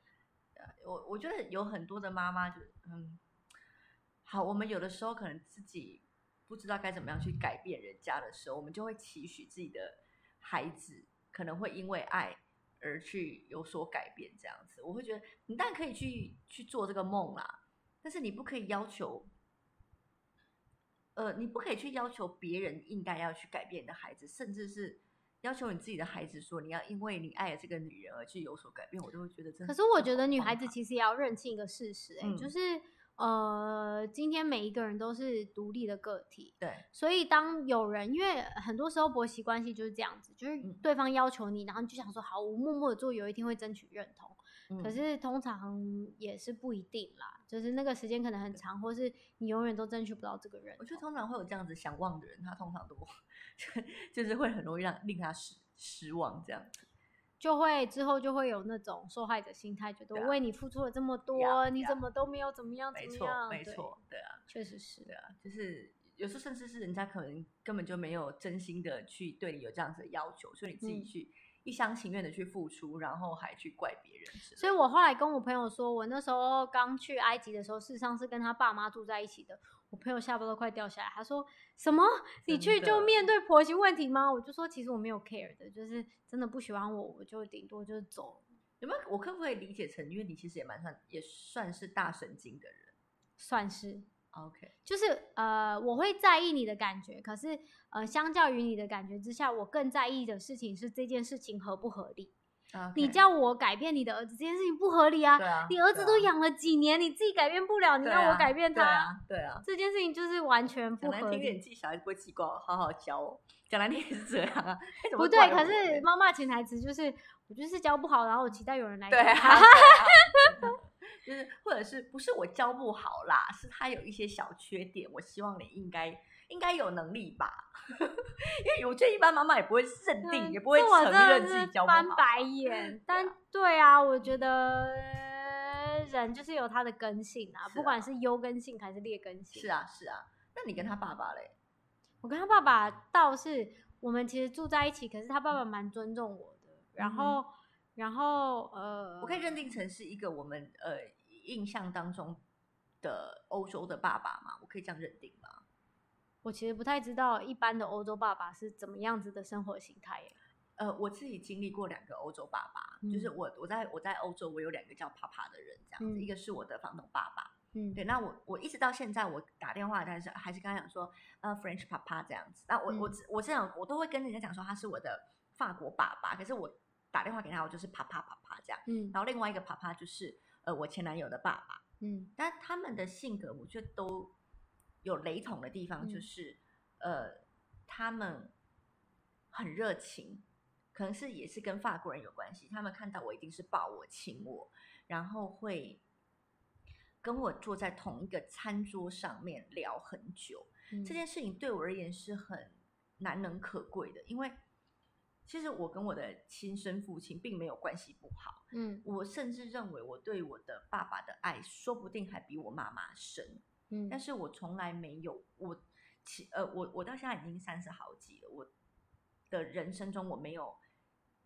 我我觉得有很多的妈妈就嗯，好，我们有的时候可能自己不知道该怎么样去改变人家的时候，我们就会期许自己的。孩子可能会因为爱而去有所改变，这样子，我会觉得你当然可以去去做这个梦啦，但是你不可以要求，呃，你不可以去要求别人应该要去改变你的孩子，甚至是要求你自己的孩子说你要因为你爱了这个女人而去有所改变，我就会觉得。
可是我觉得女孩子其实也要认清一个事实，哎，就是。呃，今天每一个人都是独立的个体，
对，
所以当有人，因为很多时候婆媳关系就是这样子，就是对方要求你，然后你就想说好，我默默的做，有一天会争取认同。可是通常也是不一定啦，就是那个时间可能很长，或是你永远都争取不到这个人。
我觉得通常会有这样子想望的人，他通常都 就是会很容易让令他失失望这样子。
就会之后就会有那种受害者心态，觉得我为你付出了这么多，你怎么都没有怎么样怎么样？
没错，没错，对啊，
确实是，
的啊，就是有时候甚至是人家可能根本就没有真心的去对你有这样子的要求，所以你自己去一厢情愿的去付出，然后还去怪别人。
所以我后来跟我朋友说，我那时候刚去埃及的时候，事实上是跟他爸妈住在一起的。我朋友下巴都快掉下来，他说：“什么？你去就面对婆媳问题吗？”我就说：“其实我没有 care 的，就是真的不喜欢我，我就顶多就是走。
有没有？我可不可以理解成，因为你其实也蛮算，也算是大神经的人，
算是
OK。
就是呃，我会在意你的感觉，可是呃，相较于你的感觉之下，我更在意的事情是这件事情合不合理。你叫我改变你的儿子这件事情不合理啊！
对啊，
你儿子都养了几年，你自己改变不了，你让我改变
他？对啊，
这件事情就是完全不合理。
听点记小孩子不会记光，好好教。讲来听也是这样啊，
不对。可是妈妈潜台词就是，我就是教不好，然后我期待有人来。
对啊，就是或者是不是我教不好啦？是他有一些小缺点，我希望你应该应该有能力吧。因为我觉得一般妈妈也不会认定，也不会承认自己教不好。
翻白眼，但对啊，我觉得人就是有他的根性啊，不管是优根性还是劣根性。
是啊，是啊。那你跟他爸爸嘞？
我跟他爸爸倒是我们其实住在一起，可是他爸爸蛮尊重我的。然后，然后呃，
我可以认定成是一个我们呃印象当中的欧洲的爸爸吗？我可以这样认定吗？
我其实不太知道一般的欧洲爸爸是怎么样子的生活形态耶。
呃，我自己经历过两个欧洲爸爸，就是我我在我在欧洲，我有两个叫帕帕的人，这样子，一个是我的房东爸爸。嗯，对，那我我一直到现在，我打电话，但是还是跟他讲说，呃，French Papa 这样子。那我我我这样，我都会跟人家讲说他是我的法国爸爸，可是我打电话给他，我就是 Papa Papa 这样。嗯，然后另外一个 Papa 就是呃我前男友的爸爸。嗯，但他们的性格我觉得都有雷同的地方，就是呃他们很热情，可能是也是跟法国人有关系。他们看到我一定是抱我亲我，然后会。跟我坐在同一个餐桌上面聊很久，这件事情对我而言是很难能可贵的，因为其实我跟我的亲生父亲并没有关系不好，嗯，我甚至认为我对我的爸爸的爱说不定还比我妈妈深，嗯，但是我从来没有，我其呃，我我到现在已经三十好几了，我的人生中我没有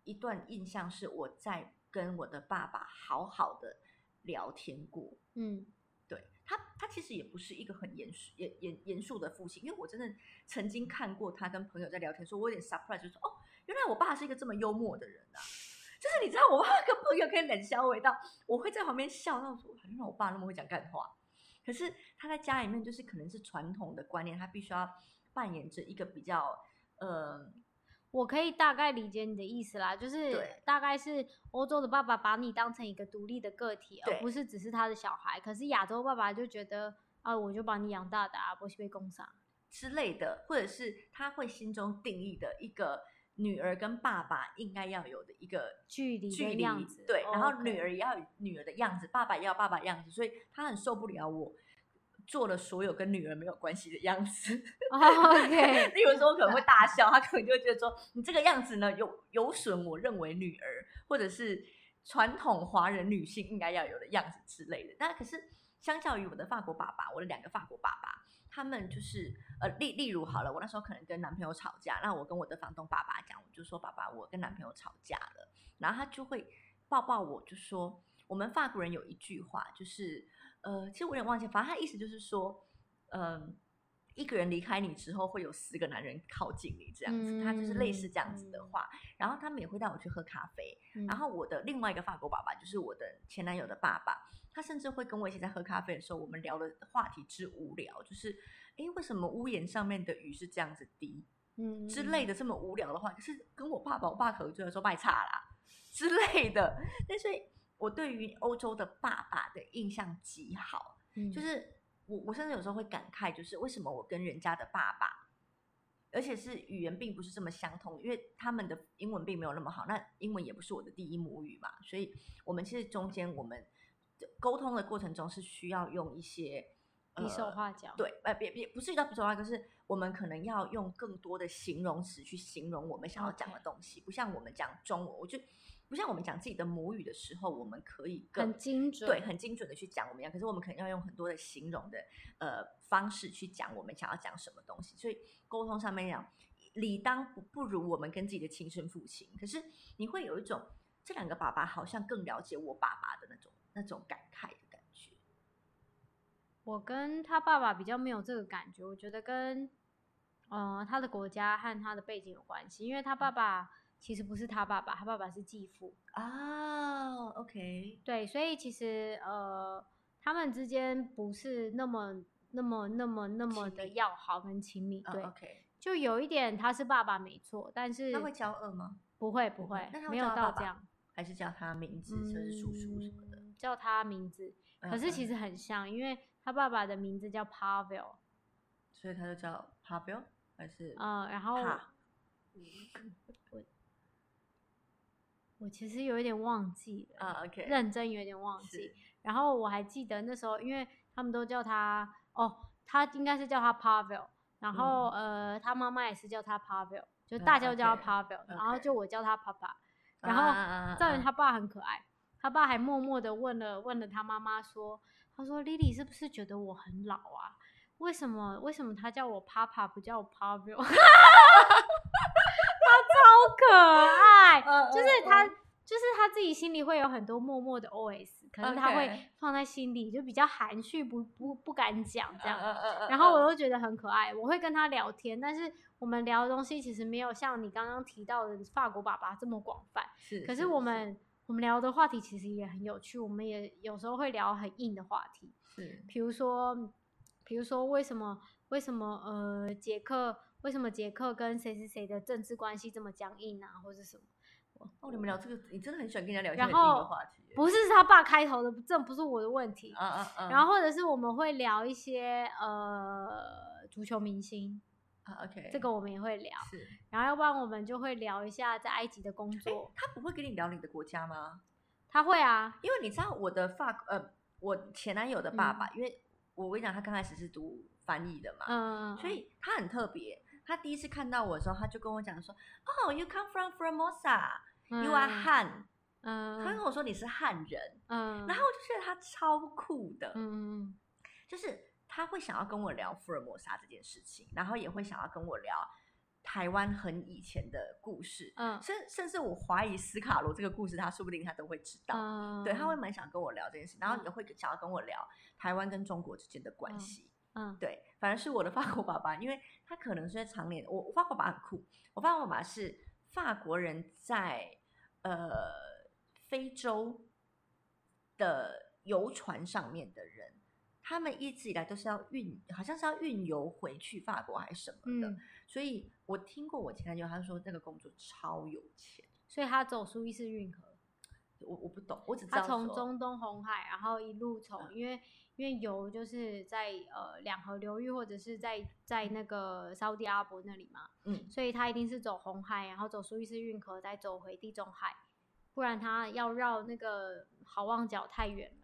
一段印象是我在跟我的爸爸好好的。聊天过，嗯，对他，他其实也不是一个很严肃、严严严肃的父亲，因为我真的曾经看过他跟朋友在聊天，说我有点 surprise，就说哦，原来我爸是一个这么幽默的人啊！就是你知道，我爸跟朋友可以冷笑味道，我会在旁边笑，到说原来我爸那么会讲干话。可是他在家里面，就是可能是传统的观念，他必须要扮演着一个比较，呃。
我可以大概理解你的意思啦，就是大概是欧洲的爸爸把你当成一个独立的个体，而不是只是他的小孩。可是亚洲爸爸就觉得啊，我就把你养大的啊，不是被供上
之类的，或者是他会心中定义的一个女儿跟爸爸应该要有的一个
距离
距离
样子。
对，然后女儿也要有女儿的样子，爸爸也要爸爸样子，所以他很受不了我。做了所有跟女儿没有关系的样子，
OK。
例如说，我可能会大笑，他可能就会觉得说，你这个样子呢，有有损我认为女儿或者是传统华人女性应该要有的样子之类的。那可是相较于我的法国爸爸，我的两个法国爸爸，他们就是呃，例例如好了，我那时候可能跟男朋友吵架，那我跟我的房东爸爸讲，我就说爸爸，我跟男朋友吵架了，然后他就会抱抱我，就说我们法国人有一句话就是。呃，其实我有点忘记，反正他意思就是说，嗯，一个人离开你之后，会有四个男人靠近你，这样子，他就是类似这样子的话。然后他们也会带我去喝咖啡。然后我的另外一个法国爸爸，就是我的前男友的爸爸，他甚至会跟我一起在喝咖啡的时候，我们聊的话题之无聊，就是，哎，为什么屋檐上面的雨是这样子滴，嗯之类的这么无聊的话，可是跟我爸爸，我爸可能就会说卖差啦之类的，但是。我对于欧洲的爸爸的印象极好，就是我我甚至有时候会感慨，就是为什么我跟人家的爸爸，而且是语言并不是这么相通，因为他们的英文并没有那么好，那英文也不是我的第一母语嘛，所以我们其实中间我们沟通的过程中是需要用一些
比手画脚，
对，呃，别别不是叫比手画，就是我们可能要用更多的形容词去形容我们想要讲的东西，不像我们讲中文，我就。不像我们讲自己的母语的时候，我们可以
很精准，
对，很精准的去讲我们要。可是我们可能要用很多的形容的呃方式去讲我们想要讲什么东西。所以沟通上面讲，理当不不如我们跟自己的亲生父亲。可是你会有一种这两个爸爸好像更了解我爸爸的那种那种感慨。
我跟他爸爸比较没有这个感觉，我觉得跟呃他的国家和他的背景有关系，因为他爸爸。其实不是他爸爸，他爸爸是继父
啊。OK，
对，所以其实呃，他们之间不是那么、那么、那么、那么的要好跟亲密。对
，OK，
就有一点他是爸爸没错，但是
他会骄傲吗？
不会，不会，没有到这样。
还是叫他名字，就是叔叔什么的？
叫他名字，可是其实很像，因为他爸爸的名字叫 Pavel，
所以他就叫 Pavel，还是
嗯，然后我 我其实有一点忘记了
啊，OK，
认真有点忘记。然后我还记得那时候，因为他们都叫他哦，他应该是叫他 Pavel，然后呃，他妈妈也是叫他 Pavel，就大家都叫他 Pavel，然后就我叫他 Papa，。然后赵云他爸很可爱，他爸还默默的问了问了他妈妈说，他说 Lily 是不是觉得我很老啊？为什么为什么他叫我 Papa 不叫我 Pablo？” 他超可爱，就是他就是他自己心里会有很多默默的 OS，可是他会放在心里，就比较含蓄，不不不敢讲这样。然后我又觉得很可爱，我会跟他聊天，但是。我们聊的东西其实没有像你刚刚提到的法国爸爸这么广泛，
是。
可是我们我们聊的话题其实也很有趣，我们也有时候会聊很硬的话题，
是。
比如说，比如说为什么为什么呃杰克为什么杰克跟谁谁谁的政治关系这么僵硬啊，或者什么？
哦，你们聊这个，你真的很喜欢跟人家聊一些很硬的话题。
不是他爸开头的，这不是我的问题。
嗯嗯嗯。
然后或者是我们会聊一些呃足球明星。
啊，OK，
这个我们也会聊，
是，
然后要不然我们就会聊一下在埃及的工作。
他不会跟你聊你的国家吗？
他会啊，
因为你知道我的发呃，我前男友的爸爸，因为我跟你讲，他刚开始是读翻译的嘛，
嗯，
所以他很特别。他第一次看到我的时候，他就跟我讲说：“哦，You come from Formosa，You are Han。”嗯，他跟我说你是汉人，嗯，然后我就觉得他超酷的，
嗯嗯，
就是。他会想要跟我聊福尔摩沙这件事情，然后也会想要跟我聊台湾很以前的故事，
嗯，
甚甚至我怀疑斯卡罗这个故事，他说不定他都会知道，对，他会蛮想跟我聊这件事，然后也会想要跟我聊台湾跟中国之间的关系，
嗯，
对，反而是我的法国爸爸，因为他可能是在常年，我法国爸爸很酷，我法国爸爸是法国人在呃非洲的游船上面的人。他们一直以来都是要运，好像是要运油回去法国还是什么的，所以我听过我前男友他说那个工作超有钱，
所以他走苏伊士运河，
我我不懂，我只知道
他从中东红海，然后一路从，因为因为油就是在呃两河流域或者是在在那个沙地阿拉伯那里嘛，
嗯，
所以他一定是走红海，然后走苏伊士运河，再走回地中海，不然他要绕那个好望角太远了。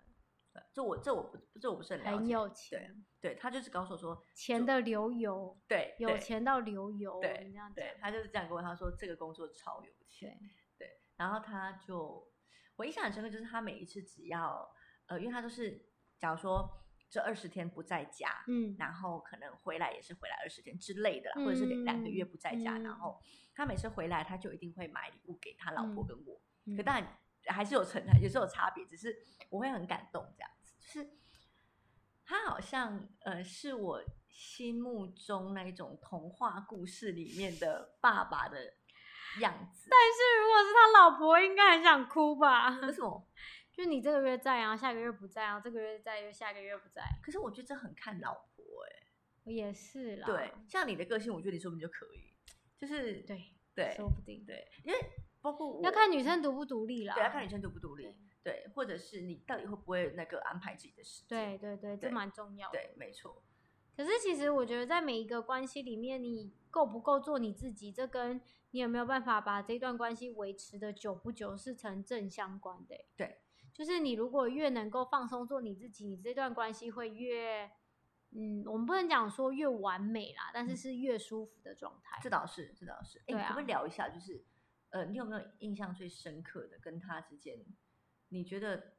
这我这我不这我不是很了
解，很有钱，
对，他就是告诉我说
钱的流油，
对，
有钱到流油，
对，
这样
对，他就是这样跟我他说这个工作超有钱，对，然后他就我印象很深刻，就是他每一次只要呃，因为他都是假如说这二十天不在家，
嗯，
然后可能回来也是回来二十天之类的啦，或者是两两个月不在家，然后他每次回来他就一定会买礼物给他老婆跟我，可当然。还是有存在，也是有差别，只是我会很感动这样子，就是他好像呃是我心目中那一种童话故事里面的爸爸的样子。
但是如果是他老婆，应该很想哭吧？
为什么？
就你这个月在啊，下个月不在啊，这个月在又下个月不在。
可是我觉得这很看老婆哎，
也是啦。
对，像你的个性，我觉得你说不定就可以，就是
对
对，
说不定
对，因为。包括
要看女生独不独立啦，
对，要看女生独不独立，对，或者是你到底会不会那个安排自己的时
间，对对对，这蛮重要，
对，没错。
可是其实我觉得在每一个关系里面，你够不够做你自己，这跟你有没有办法把这段关系维持的久不久是成正相关的。
对，
就是你如果越能够放松做你自己，你这段关系会越，嗯，我们不能讲说越完美啦，但是是越舒服的状态。
这倒是，这倒是。哎，我们聊一下，就是。呃，你有没有印象最深刻的跟他之间？你觉得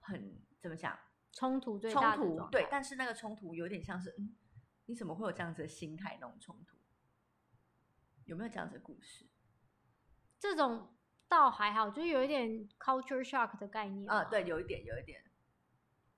很怎么讲？
冲突最
大冲突对，但是那个冲突有点像是，嗯，你怎么会有这样子的心态？那种冲突有没有这样子的故事？
这种倒还好，就是有一点 culture shock 的概念
啊，对，有一点，有一点。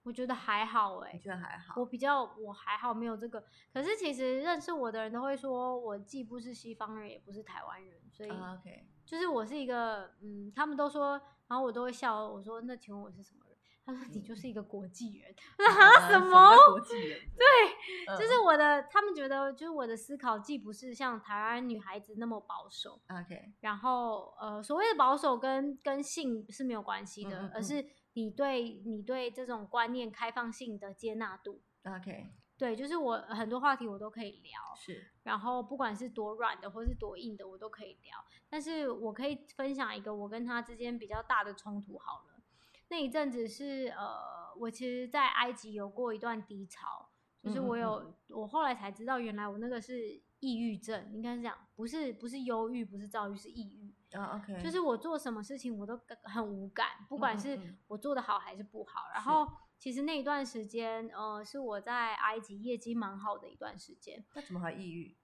我觉得还好哎，
觉得还好。
我比较我还好，没有这个。可是其实认识我的人都会说，我既不是西方人，也不是台湾人，所以
OK。
就是我是一个，嗯，他们都说，然后我都会笑，我说那请问我是什么人？他说你就是一个国际人。啊什么？
国际人？
对，就是我的，他们觉得就是我的思考既不是像台湾女孩子那么保守。
OK。
然后呃，所谓的保守跟跟性是没有关系的，而是你对你对这种观念开放性的接纳度。
OK。
对，就是我很多话题我都可以聊，
是，
然后不管是多软的或是多硬的，我都可以聊。但是我可以分享一个我跟他之间比较大的冲突好了。那一阵子是呃，我其实，在埃及有过一段低潮，就是我有，我后来才知道，原来我那个是抑郁症，应该是这样，不是不是忧郁，不是躁郁，是抑郁。
啊，OK，
就是我做什么事情我都很无感，不管是我做的好还是不好，然后。其实那一段时间，呃，是我在埃及业绩蛮好的一段时间。
那怎么还抑郁？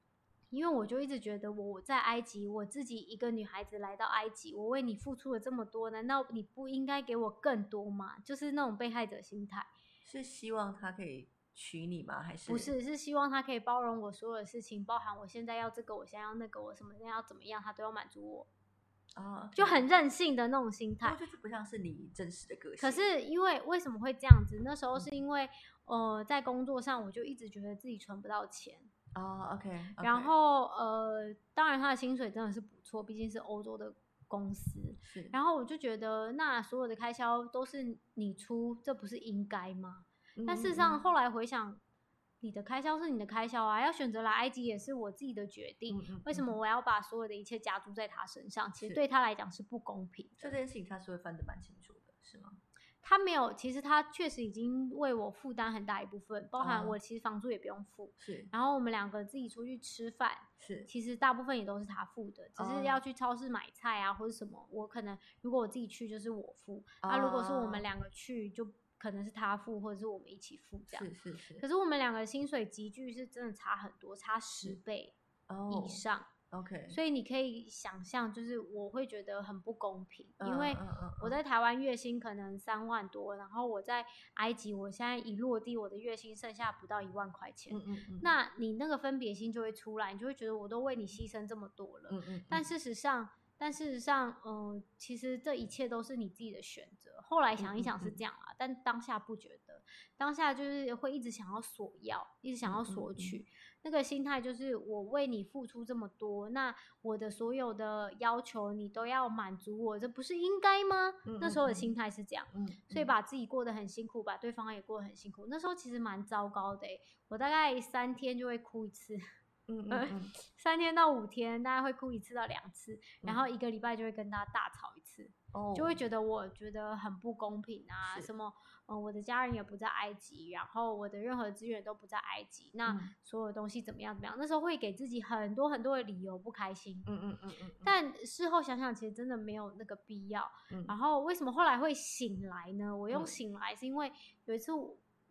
因为我就一直觉得我在埃及，我自己一个女孩子来到埃及，我为你付出了这么多，难道你不应该给我更多吗？就是那种被害者心态。
是希望他可以娶你吗？还是
不是？是希望他可以包容我所有的事情，包含我现在要这个，我现在要那个，我什么要怎么样，他都要满足我。
啊，
就很任性的那种心态，
就是不像是你真实的个性。
可是因为为什么会这样子？那时候是因为呃，在工作上我就一直觉得自己存不到钱
哦 OK，
然后呃，当然他的薪水真的是不错，毕竟是欧洲的公司。
是。
然后我就觉得，那所有的开销都是你出，这不是应该吗？但事实上后来回想。你的开销是你的开销啊，要选择来埃及也是我自己的决定。为什么我要把所有的一切加注在他身上？其实对他来讲是不公平。
这件事情他是会分得蛮清楚的，是吗？
他没有，其实他确实已经为我负担很大一部分，包含我其实房租也不用付。
是。
然后我们两个自己出去吃饭，
是。
其实大部分也都是他付的，只是要去超市买菜啊或者什么，我可能如果我自己去就是我付，那如果是我们两个去就。可能是他付，或者是我们一起付这样。
是是是。
可是我们两个薪水集聚是真的差很多，差十倍以上。
OK。
所以你可以想象，就是我会觉得很不公平，因为我在台湾月薪可能三万多，然后我在埃及，我现在一落地，我的月薪剩下不到一万块钱。
嗯嗯嗯。
那你那个分别心就会出来，你就会觉得我都为你牺牲这么多了。
嗯嗯。
但事实上。但事实上，嗯，其实这一切都是你自己的选择。后来想一想是这样啊，但当下不觉得，当下就是会一直想要索要，一直想要索取，那个心态就是我为你付出这么多，那我的所有的要求你都要满足我，这不是应该吗？那时候的心态是这样，所以把自己过得很辛苦，把对方也过得很辛苦。那时候其实蛮糟糕的，我大概三天就会哭一次。
嗯嗯
三天到五天，大概会哭一次到两次，然后一个礼拜就会跟他大吵一次，就会觉得我觉得很不公平啊，什么，嗯，我的家人也不在埃及，然后我的任何资源都不在埃及，那所有东西怎么样怎么样？那时候会给自己很多很多的理由不开心，
嗯嗯嗯嗯，
但事后想想，其实真的没有那个必要。然后为什么后来会醒来呢？我用醒来是因为有一次。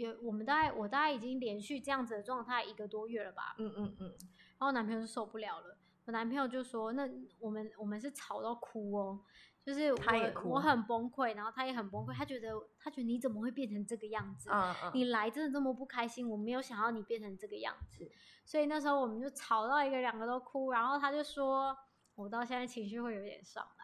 有我们大概我大概已经连续这样子的状态一个多月了吧，
嗯嗯嗯，
然后男朋友就受不了了，我男朋友就说，那我们我们是吵到哭哦，就是
他也哭，
我很崩溃，然后他也很崩溃，他觉得他觉得你怎么会变成这个样子，
嗯嗯，
你来真的这么不开心，我没有想要你变成这个样子，所以那时候我们就吵到一个两个都哭，然后他就说，我到现在情绪会有点上来。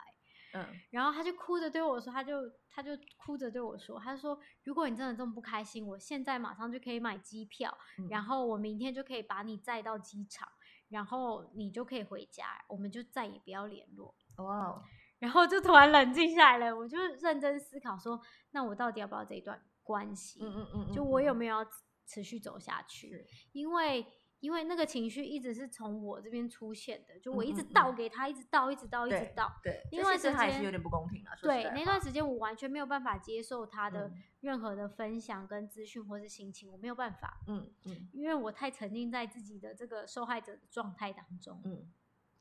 嗯，
然后他就哭着对我说，他就他就哭着对我说，他说如果你真的这么不开心，我现在马上就可以买机票，然后我明天就可以把你载到机场，然后你就可以回家，我们就再也不要联络。
哇，
然后就突然冷静下来了，我就认真思考说，那我到底要不要这一段关系？
嗯嗯嗯，
就我有没有要持续走下去？因为。因为那个情绪一直是从我这边出现的，就我一直倒给他，一直倒，一直倒，一直倒。
对，
因为时间
是有点不公平了。
对，那段时间我完全没有办法接受他的任何的分享跟资讯或是心情，我没有办法。
嗯嗯，
因为我太沉浸在自己的这个受害者的状态当中。
嗯，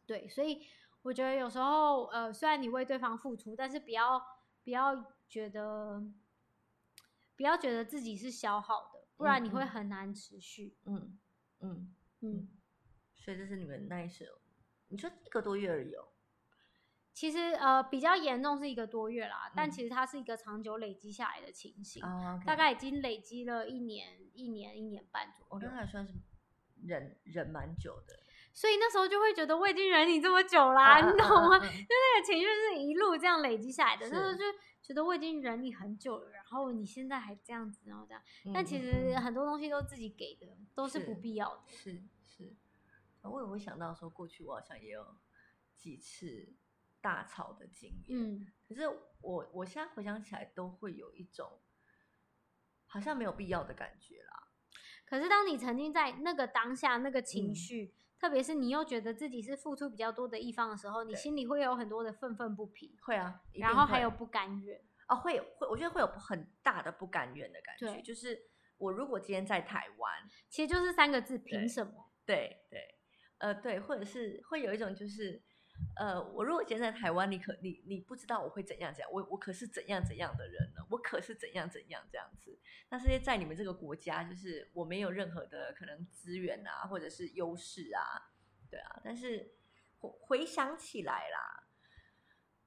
对，所以我觉得有时候，呃，虽然你为对方付出，但是不要不要觉得不要觉得自己是消耗的，不然你会很难持续。
嗯。嗯嗯，所以这是你们那一时候，你说一个多月而已哦。
其实呃比较严重是一个多月啦，但其实它是一个长久累积下来的情形，大概已经累积了一年、一年、一年半左右。
我觉得还算是忍忍蛮久的。
所以那时候就会觉得我已经忍你这么久啦，你懂吗？就那个情绪是一路这样累积下来的，那时候就觉得我已经忍你很久了，然后你现在还这样子，然后这样，但其实很多东西都自己给的，都是不必要的。
是是，我也会想到说，过去我好像也有几次大吵的经验，嗯，可是我我现在回想起来，都会有一种好像没有必要的感觉啦。
可是，当你沉浸在那个当下、那个情绪，特别是你又觉得自己是付出比较多的一方的时候，你心里会有很多的愤愤不平。
会啊，
然后还有不甘愿。
哦，会有会，我觉得会有很大的不甘愿的感觉。就是我如果今天在台湾，
其实就是三个字：凭什么？
对对，呃，对，或者是会有一种就是。呃，我如果今天在台湾，你可你你不知道我会怎样怎样，我我可是怎样怎样的人呢？我可是怎样怎样这样子。但是在你们这个国家，就是我没有任何的可能资源啊，或者是优势啊，对啊。但是回回想起来啦，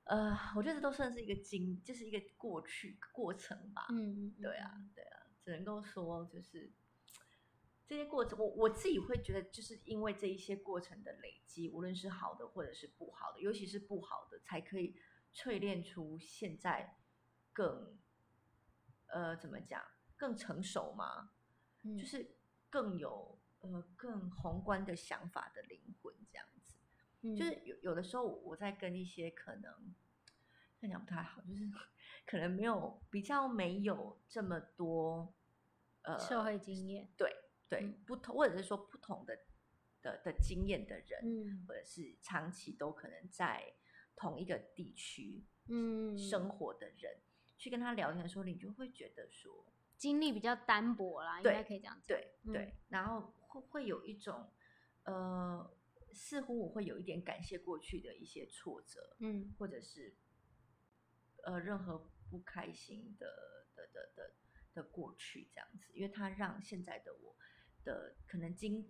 呃，我觉得都算是一个经，就是一个过去过程吧。嗯，对啊，对啊，只能够说就是。这些过程，我我自己会觉得，就是因为这一些过程的累积，无论是好的或者是不好的，尤其是不好的，才可以淬炼出现在更呃怎么讲更成熟嘛，就是更有呃更宏观的想法的灵魂这样子。就是有有的时候我在跟一些可能这样讲不太好，就是可能没有比较没有这么多
呃社会经验，
对。对不同，或者是说不同的的的经验的人，或者是长期都可能在同一个地区嗯生活的人，去跟他聊天的时候，你就会觉得说
经历比较单薄啦，应该可以这样讲。
对对，然后会会有一种呃，似乎我会有一点感谢过去的一些挫折，嗯，或者是呃任何不开心的的的的的过去这样子，因为他让现在的我。的可能经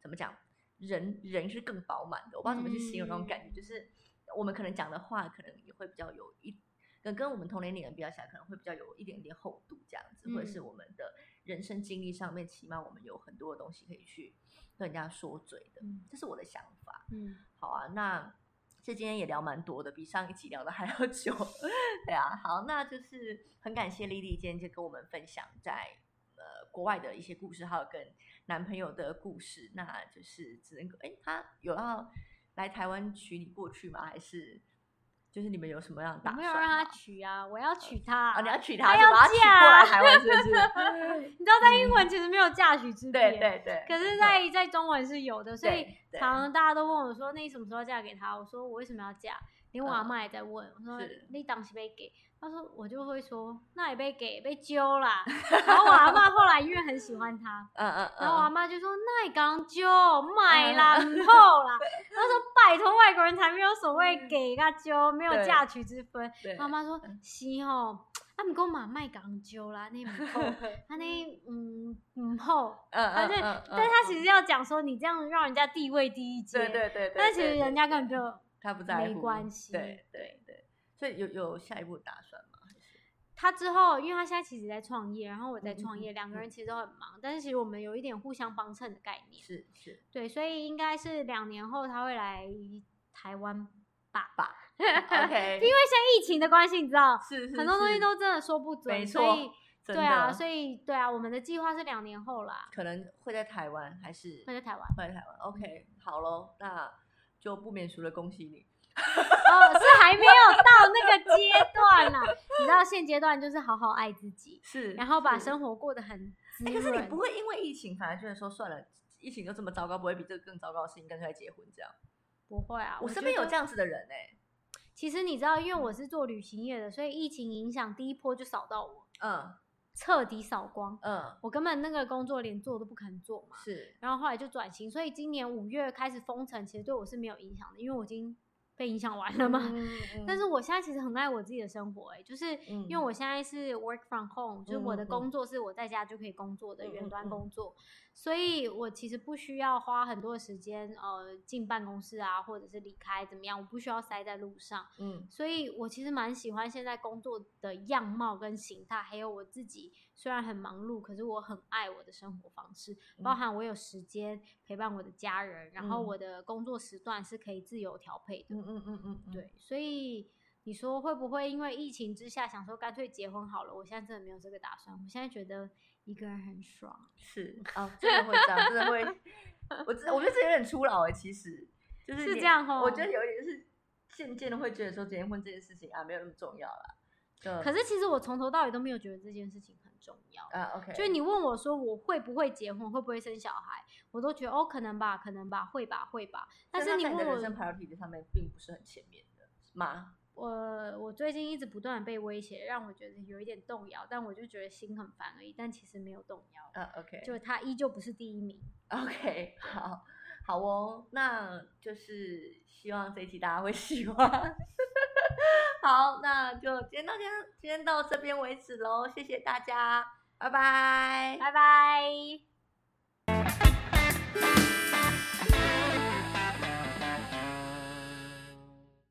怎么讲，人人是更饱满的，我不知道怎么去形容那种感觉，就是我们可能讲的话，可能也会比较有一，跟跟我们同年龄人比较起来，可能会比较有一点点厚度这样子，或者是我们的人生经历上面，起码我们有很多的东西可以去跟人家说嘴的，这是我的想法。嗯，好啊，那这今天也聊蛮多的，比上一集聊的还要久。对啊，好，那就是很感谢丽丽今天就跟我们分享在呃国外的一些故事，还有跟。男朋友的故事，那就是只能哎，他有要来台湾娶你过去吗？还是就是你们有什么样的打算？
没有让他娶啊，我要娶他。
啊，你要娶他，
他要
嫁过来台湾是不是？
你知道在英文其实没有嫁娶之别，
对对对。
可是，在在中文是有的，所以常常大家都问我说：“那你什么时候嫁给他？”我说：“我为什么要嫁？”连我阿妈也在问我说：“你当时被给？”他说：“我就会说，那也被给被揪啦。然后我阿妈 后来因为很喜欢他，嗯嗯然后我阿妈就说：“那也刚揪，买啦，唔好啦。”他说：“拜托，外国人才没有所谓给噶揪，没有嫁娶之分。”妈妈说：“是哦，他们跟我妈卖讲揪啦，那 唔好，他那嗯唔好。反正，但他其实要讲说，你这样让人家地位低一阶，
对对对。
但其实人家根本就
他不在乎，
没关系。
对对对。所以有有下一步打算吗？
他之后，因为他现在其实在创业，然后我在创业，两个人其实都很忙，但是其实我们有一点互相帮衬的概念。
是是，
对，所以应该是两年后他会来台湾
爸爸。OK，
因为现在疫情的关系，你知道，
是是，
很多东西都真的说不准，
所
以对啊，所以对啊，我们的计划是两年后啦，
可能会在台湾，还是
会在台湾，
会在台湾。OK，好喽，那就不免俗了恭喜你。
哦，是还没有到那个阶段呢。你知道现阶段就是好好爱自己，
是，
然后把生活过得很滋
可是你不会因为疫情，反而觉得说算了，疫情就这么糟糕，不会比这个更糟糕的事情，干脆结婚这样？
不会啊，
我身边有这样子的人哎。
其实你知道，因为我是做旅行业的，所以疫情影响第一波就扫到我，嗯，彻底扫光，嗯，我根本那个工作连做都不肯做嘛，
是。
然后后来就转型，所以今年五月开始封城，其实对我是没有影响的，因为我已经。被影响完了吗？但是我现在其实很爱我自己的生活，哎，就是因为我现在是 work from home，就是我的工作是我在家就可以工作的远端工作，所以我其实不需要花很多的时间，呃，进办公室啊，或者是离开怎么样，我不需要塞在路上，嗯，所以我其实蛮喜欢现在工作的样貌跟形态，还有我自己虽然很忙碌，可是我很爱我的生活方式，包含我有时间。陪伴我的家人，然后我的工作时段是可以自由调配的。
嗯嗯嗯嗯，
对，所以你说会不会因为疫情之下想说干脆结婚好了？我现在真的没有这个打算。我现在觉得一个人很爽。
是 哦，真的会这样，真的会。我我觉得这有点初老哎，其实就是是
这样哦。
我觉得有一点是渐渐的会觉得说结婚这件事情啊没有那么重要了。
可是其实我从头到尾都没有觉得这件事情很重要
啊。OK，
就是你问我说我会不会结婚，会不会生小孩，我都觉得哦可能吧，可能吧，会吧，会吧。但是你问我
人生 priority 上面并不是很前面的吗？
我我最近一直不断的被威胁，让我觉得有一点动摇，但我就觉得心很烦而已。但其实没有动摇
啊。OK，
就他依旧不是第一名。
OK，好，好哦，那就是希望这一期大家会喜欢。好，那就今天到今天今天到这边为止喽，谢谢大家，拜拜，
拜拜。